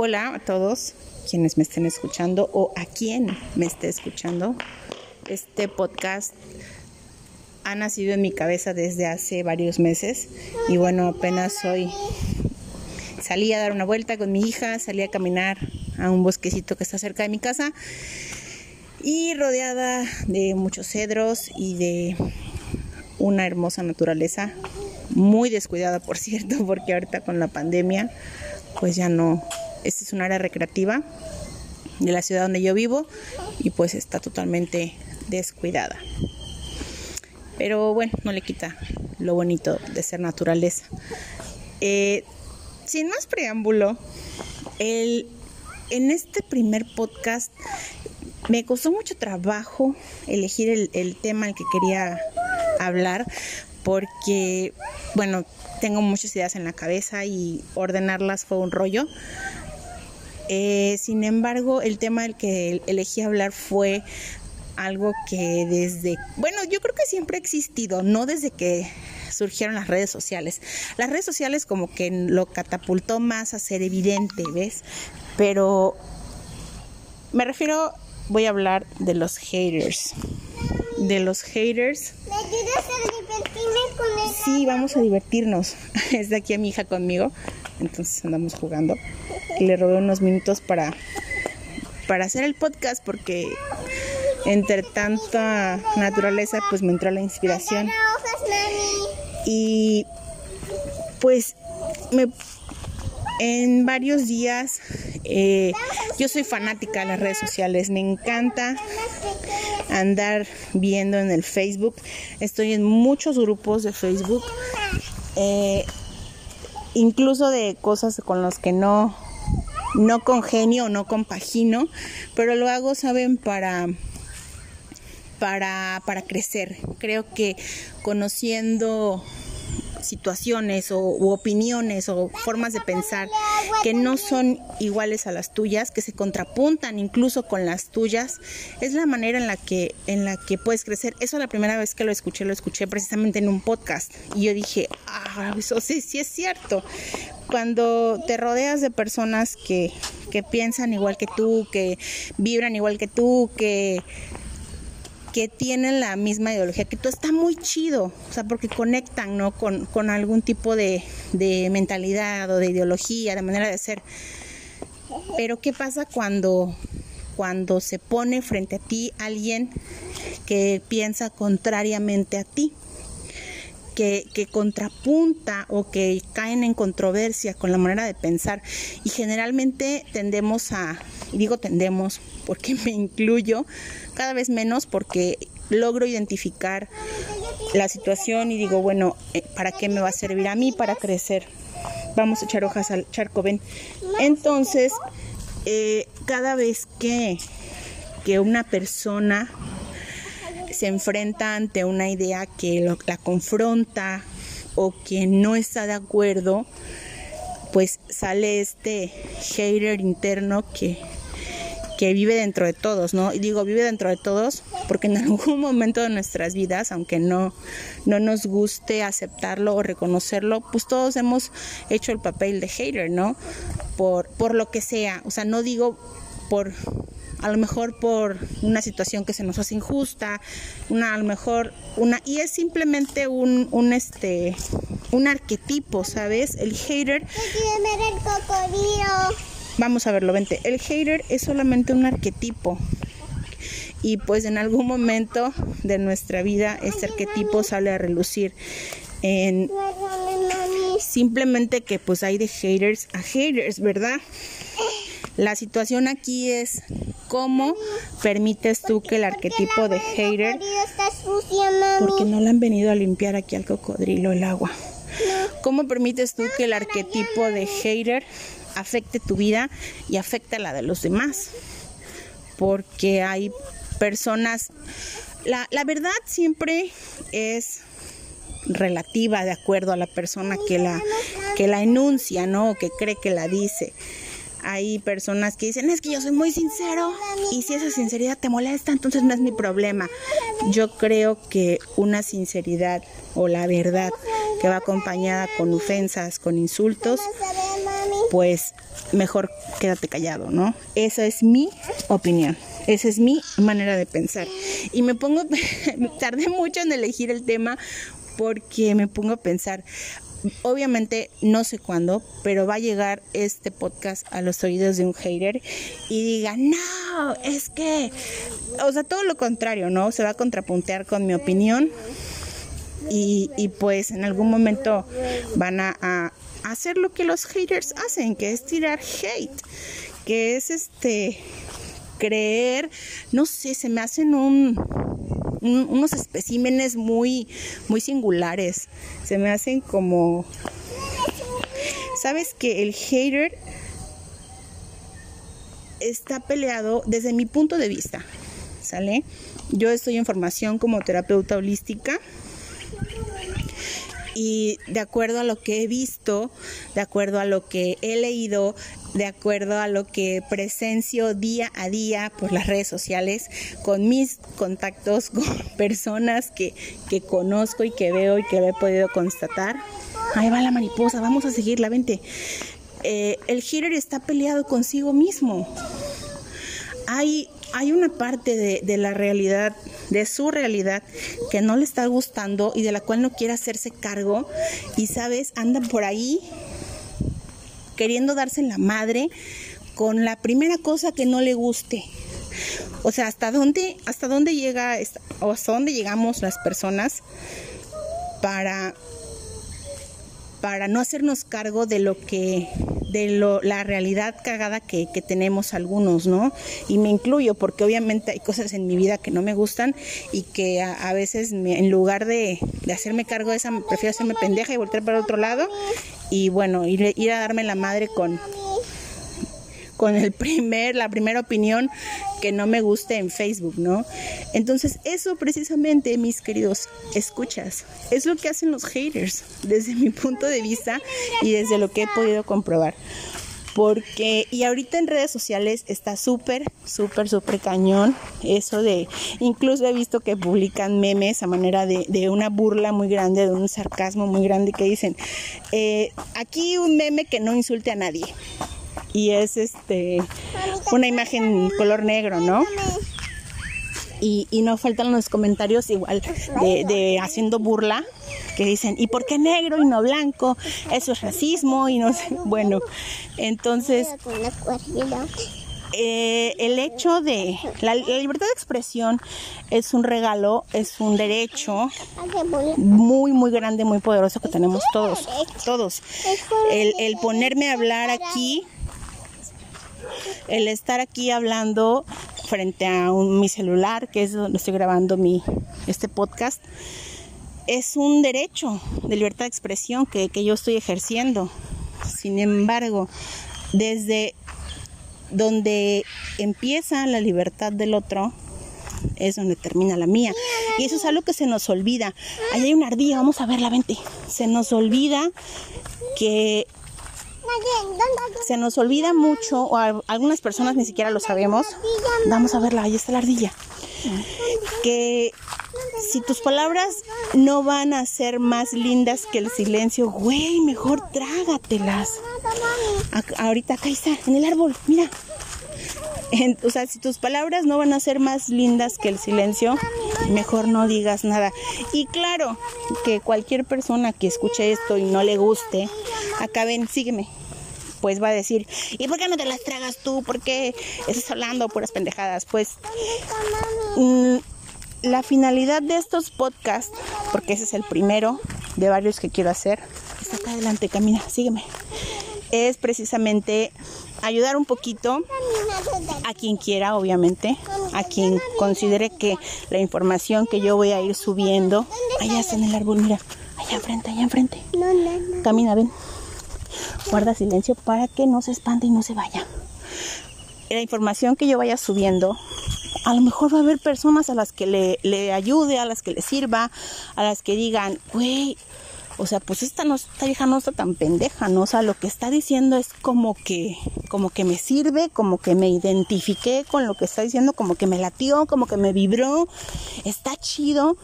Hola a todos quienes me estén escuchando o a quien me esté escuchando. Este podcast ha nacido en mi cabeza desde hace varios meses y bueno, apenas hoy salí a dar una vuelta con mi hija, salí a caminar a un bosquecito que está cerca de mi casa y rodeada de muchos cedros y de una hermosa naturaleza, muy descuidada por cierto, porque ahorita con la pandemia pues ya no, esta es un área recreativa de la ciudad donde yo vivo y pues está totalmente descuidada. Pero bueno, no le quita lo bonito de ser naturaleza. Eh, sin más preámbulo, el, en este primer podcast me costó mucho trabajo elegir el, el tema al que quería hablar porque, bueno, tengo muchas ideas en la cabeza y ordenarlas fue un rollo. Eh, sin embargo, el tema del que elegí hablar fue algo que desde, bueno, yo creo que siempre ha existido, no desde que surgieron las redes sociales. Las redes sociales como que lo catapultó más a ser evidente, ¿ves? Pero me refiero, voy a hablar de los haters. De los haters. ¿Me ayudas a con? Sí, vamos a divertirnos. Es de aquí a mi hija conmigo, entonces andamos jugando. Y le robé unos minutos para, para hacer el podcast porque entre tanta naturaleza pues me entró la inspiración. Y pues me, en varios días eh, yo soy fanática de las redes sociales, me encanta. Andar viendo en el Facebook. Estoy en muchos grupos de Facebook, eh, incluso de cosas con las que no, no congenio no compagino, pero lo hago, saben, para, para, para crecer. Creo que conociendo situaciones o u opiniones o formas de pensar que no son iguales a las tuyas, que se contrapuntan incluso con las tuyas, es la manera en la que en la que puedes crecer. Eso la primera vez que lo escuché lo escuché precisamente en un podcast y yo dije, "Ah, eso sí sí es cierto." Cuando te rodeas de personas que que piensan igual que tú, que vibran igual que tú, que que tienen la misma ideología que tú, está muy chido, o sea, porque conectan, ¿no? Con, con algún tipo de, de mentalidad o de ideología, de manera de ser. Pero ¿qué pasa cuando, cuando se pone frente a ti alguien que piensa contrariamente a ti? Que, contrapunta o que caen en controversia con la manera de pensar y generalmente tendemos a, y digo tendemos porque me incluyo cada vez menos porque logro identificar la situación y digo, bueno, eh, ¿para qué me va a servir a mí para crecer? Vamos a echar hojas al charco, ven. Entonces, eh, cada vez que, que una persona se enfrenta ante una idea que la confronta o que no está de acuerdo, pues sale este hater interno que, que vive dentro de todos, ¿no? Y digo, vive dentro de todos porque en algún momento de nuestras vidas, aunque no, no nos guste aceptarlo o reconocerlo, pues todos hemos hecho el papel de hater, ¿no? Por, por lo que sea, o sea, no digo por a lo mejor por una situación que se nos hace injusta, una a lo mejor una y es simplemente un, un este un arquetipo, ¿sabes? El hater ver el cocodrilo. Vamos a verlo, vente. El hater es solamente un arquetipo. Y pues en algún momento de nuestra vida este arquetipo sale a relucir. En simplemente que pues hay de haters a haters, ¿verdad? La situación aquí es cómo permites tú que el arquetipo de hater, porque no le han venido a limpiar aquí al cocodrilo el agua. ¿Cómo permites tú que el arquetipo de hater afecte tu vida y afecte la de los demás? Porque hay personas, la, la verdad siempre es relativa de acuerdo a la persona que la, que la enuncia, ¿no? O que cree que la dice. Hay personas que dicen, es que yo soy muy sincero y si esa sinceridad te molesta, entonces no es mi problema. Yo creo que una sinceridad o la verdad que va acompañada con ofensas, con insultos, pues mejor quédate callado, ¿no? Esa es mi opinión. Esa es mi manera de pensar. Y me pongo, tardé mucho en elegir el tema porque me pongo a pensar, obviamente no sé cuándo, pero va a llegar este podcast a los oídos de un hater y diga, no, es que, o sea, todo lo contrario, ¿no? Se va a contrapuntear con mi opinión y, y pues en algún momento van a, a hacer lo que los haters hacen, que es tirar hate, que es este creer, no sé, se me hacen un, un, unos especímenes muy, muy singulares. Se me hacen como... Sabes que el hater está peleado desde mi punto de vista, ¿sale? Yo estoy en formación como terapeuta holística y de acuerdo a lo que he visto, de acuerdo a lo que he leído, de acuerdo a lo que presencio día a día por las redes sociales, con mis contactos, con personas que, que conozco y que veo y que he podido constatar. Ahí va la mariposa, vamos a seguirla, vente. Eh, el hater está peleado consigo mismo. Hay hay una parte de, la realidad, de su realidad, que no le está gustando y de la cual no quiere hacerse cargo. Y sabes, andan por ahí queriendo darse la madre con la primera cosa que no le guste. O sea, hasta dónde, hasta dónde llega, o hasta dónde llegamos las personas para, para no hacernos cargo de lo que de lo, la realidad cagada que, que, tenemos algunos, ¿no? Y me incluyo porque obviamente hay cosas en mi vida que no me gustan y que a, veces me, en lugar de, de, hacerme cargo de esa, prefiero hacerme pendeja y voltear para otro lado y bueno, ir, ir a darme la madre con con el primer, la primera opinión que no me guste en Facebook, ¿no? Entonces, eso precisamente, mis queridos escuchas, es lo que hacen los haters, desde mi punto de vista y desde lo que he podido comprobar. Porque, y ahorita en redes sociales está súper, súper, súper cañón eso de, incluso he visto que publican memes a manera de, una burla muy grande, de un sarcasmo muy grande que dicen, eh, aquí un meme que no insulte a nadie y es este una imagen color negro, ¿no? Y, y no faltan los comentarios igual de, haciendo burla que dicen, ¿y por qué negro y no blanco? Eso es racismo y no sé. Bueno, entonces eh, el hecho de la, la, libertad de expresión es un regalo, es un derecho muy, muy grande, muy poderoso que tenemos todos, todos. El, el ponerme a hablar aquí el estar aquí hablando frente a un, mi celular, que es donde estoy grabando mi, este podcast, es un derecho de libertad de expresión que, yo estoy ejerciendo. Sin embargo, desde donde empieza la libertad del otro, es donde termina la mía. Y eso es algo que se nos olvida. Ahí hay una ardilla, vamos a verla, vente. Se nos olvida que se nos olvida mucho, o a algunas personas ni siquiera lo sabemos. Vamos a verla, ahí está la ardilla. Que si tus palabras no van a ser más lindas que el silencio, güey, mejor trágatelas. ahorita acá está, en el árbol, mira. En, o sea, si tus palabras no van a ser más lindas que el silencio, mejor no digas nada. Y claro, que cualquier persona que escuche esto y no le guste, acá ven, sígueme pues va a decir, ¿y por qué no te las tragas tú? ¿Por qué estás hablando puras pendejadas? Pues mmm, la finalidad de estos podcasts, porque ese es el primero de varios que quiero hacer, está acá adelante, camina, sígueme, es precisamente ayudar un poquito a quien quiera, obviamente, a quien considere que la información que yo voy a ir subiendo, allá está en el árbol, mira, allá enfrente, allá enfrente, camina, ven guarda silencio para que no se espante y no se vaya. La información que yo vaya subiendo, a lo mejor va a haber personas a las que le, ayude, a las que le sirva, a las que digan, güey, o sea, pues esta no esta vieja no está tan pendeja, ¿no? O sea, lo que está diciendo es como que, como que me sirve, como que me identifiqué con lo que está diciendo, como que me latió, como que me vibró, está chido.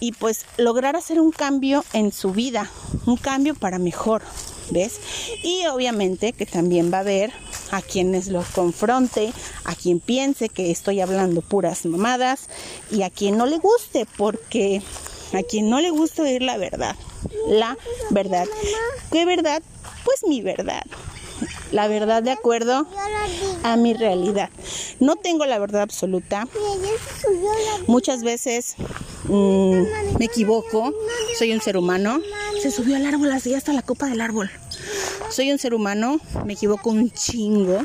Y pues lograr hacer un cambio en su vida, un cambio para mejor, ¿ves? Y obviamente que también va a haber a quienes los confronte, a quien piense que estoy hablando puras mamadas y a quien no le guste, porque a quien no le gusta oír la verdad, la verdad. ¿Qué verdad? Pues mi verdad. La verdad de acuerdo a mi realidad. No tengo la verdad absoluta. Muchas veces mm, me equivoco. Soy un ser humano. Se subió al árbol, así hasta la copa del árbol. Soy un ser humano, me equivoco un chingo.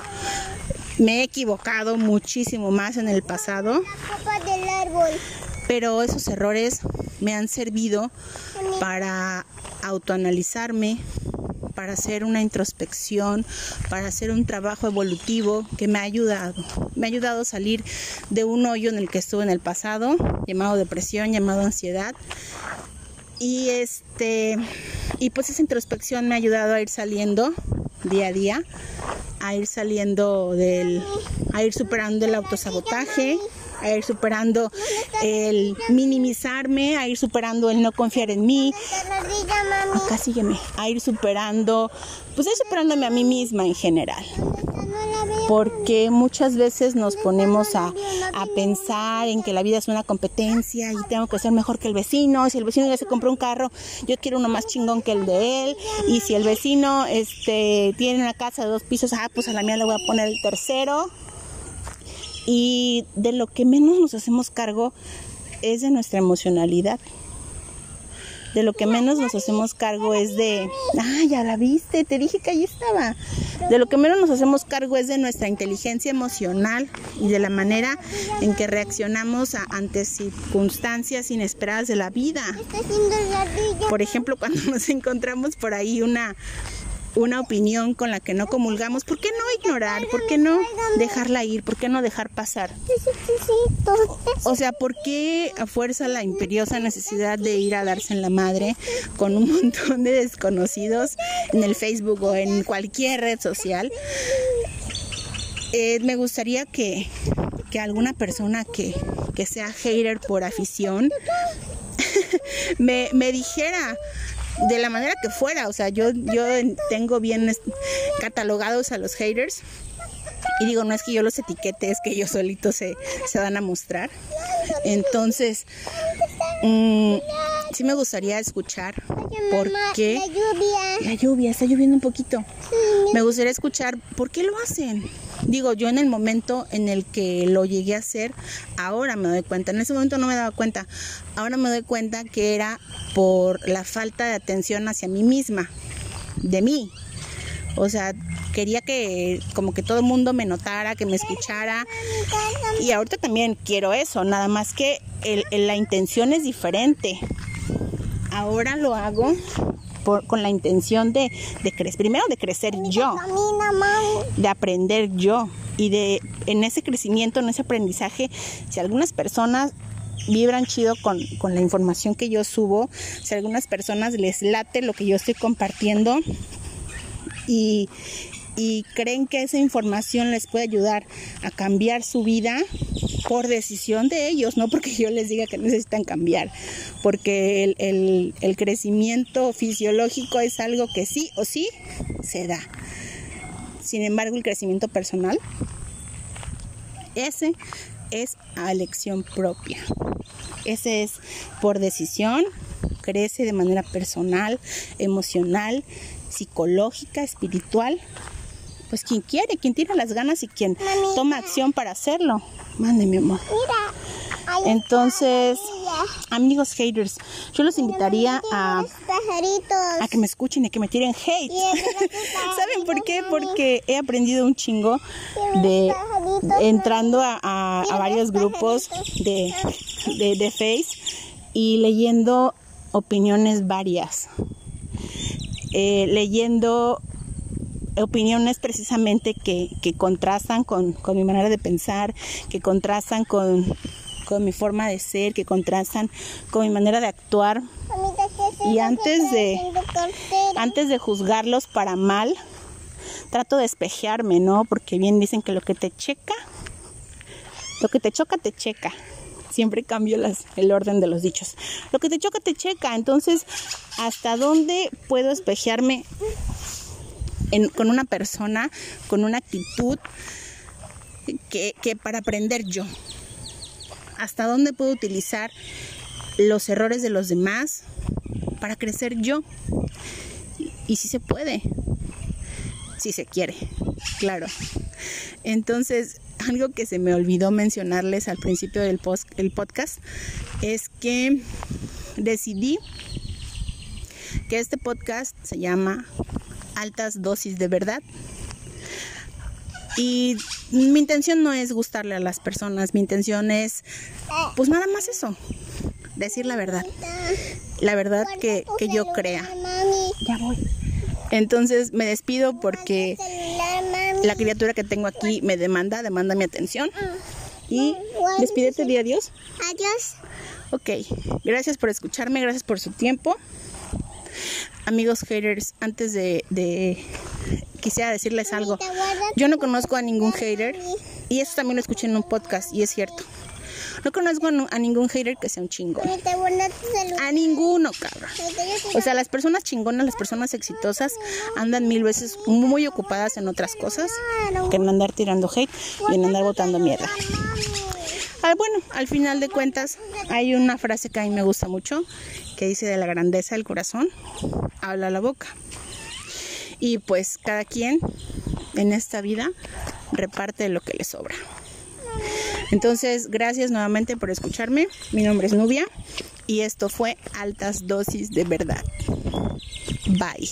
Me he equivocado muchísimo más en el pasado, pero esos errores me han servido para autoanalizarme, para hacer una introspección, para hacer un trabajo evolutivo que me ha ayudado. Me ha ayudado a salir de un hoyo en el que estuve en el pasado, llamado depresión, llamado ansiedad. Y este y pues esa introspección me ha ayudado a ir saliendo día a día, a ir saliendo del a ir superando el autosabotaje, a ir superando el minimizarme, a ir superando el no confiar en mí, acá sígueme, a ir superando, pues ir superándome a mí misma en general. Porque muchas veces nos ponemos a, a pensar en que la vida es una competencia y tengo que ser mejor que el vecino. Si el vecino ya se compró un carro, yo quiero uno más chingón que el de él. Y si el vecino este, tiene una casa de dos pisos, ah, pues a la mía le voy a poner el tercero. Y de lo que menos nos hacemos cargo es de nuestra emocionalidad. De lo que menos nos hacemos cargo es de, ah, ya la viste, te dije que ahí estaba. De lo que menos nos hacemos cargo es de nuestra inteligencia emocional y de la manera en que reaccionamos a- ante circunstancias inesperadas de la vida. Por ejemplo, cuando nos encontramos por ahí una, una opinión con la que no comulgamos, ¿por qué no ignorar? ¿Por qué no dejarla ir? ¿Por qué no dejar pasar? O sea, ¿por qué a fuerza la imperiosa necesidad de ir a darse en la madre con un montón de desconocidos en el Facebook o en cualquier red social? Eh, me gustaría que, que alguna persona que, que sea hater por afición me, me dijera de la manera que fuera. O sea, yo, yo en- tengo bien catalogados a los haters. Y digo, no es que yo los etiquete, es que ellos solitos se, se van a mostrar. Entonces, mm, sí me gustaría escuchar por qué La lluvia. la lluvia está lloviendo un poquito. Me gustaría escuchar por qué lo hacen. Digo, yo en el momento en el que lo llegué a hacer, ahora me doy cuenta. En ese momento no me daba cuenta. Ahora me doy cuenta que era por la falta de atención hacia mí misma, de mí. O sea, quería que como que todo el mundo me notara, que me escuchara. Y ahorita también quiero eso, nada más que la intención es diferente. Ahora lo hago por- con la intención de, crecer, primero de crecer yo de aprender yo y de en ese crecimiento, en ese aprendizaje, si algunas personas vibran chido con, la información que yo subo, si algunas personas les late lo que yo estoy compartiendo y creen que esa información les puede ayudar a cambiar su vida por decisión de ellos, no porque yo les diga que necesitan cambiar, porque el, el- crecimiento fisiológico es algo que sí o sí se da. Sin embargo, el crecimiento personal, ese es a elección propia. Ese es por decisión, crece de manera personal, emocional, psicológica, espiritual. Pues quien quiere, quien tiene las ganas y quien Mami. toma acción para hacerlo. Mande, mi amor. Mira. Entonces, amigos haters, yo los invitaría a, a que me escuchen y que me tiren hate. ¿Saben por qué? Porque he aprendido un chingo de entrando a, a- a varios grupos de, de, de Face y leyendo opiniones varias. Eh, leyendo opiniones precisamente que, que contrastan con, con mi manera de pensar, que contrastan con, con mi forma de ser, que contrastan con mi manera de actuar. Mamita, ¿qué es Y antes de- antes de juzgarlos para mal, trato de espejearme, ¿no? Porque bien dicen que lo que te checa, lo que te choca, te checa. siempre cambio las, el orden de los dichos. Lo que te choca, te checa. Entonces, ¿hasta dónde puedo espejearme con una persona, con una actitud que, que para aprender yo? ¿Hasta dónde puedo utilizar los errores de los demás para crecer yo? Y si se puede, si se quiere, claro. Entonces, algo que se me olvidó mencionarles al principio del post- el podcast es que decidí que este podcast se llama Altas Dosis de Verdad. Y mi intención no es gustarle a las personas, mi intención es, pues nada más eso, decir la verdad, la verdad que, que yo crea. Ya voy. Entonces me despido porque la criatura que tengo aquí me demanda, demanda mi atención. Y despídete, di adiós. Adiós. Ok, gracias por escucharme, gracias por su tiempo. Amigos haters, antes de, de- quisiera decirles algo. Yo no conozco a ningún hater y eso también lo escuché en un podcast y es cierto. No conozco a, ningún hater que sea un chingón. A ninguno, cabrón. O sea, las personas chingonas, las personas exitosas andan mil veces muy ocupadas en otras cosas que en andar tirando hate y en andar botando mierda. Ah, bueno, al final de cuentas hay una frase que a mí me gusta mucho dice de la grandeza del corazón habla la boca. Y pues cada quien en esta vida reparte lo que le sobra. Entonces, gracias nuevamente por escucharme. Mi nombre es Nubia y esto fue Altas Dosis de Verdad. Bye.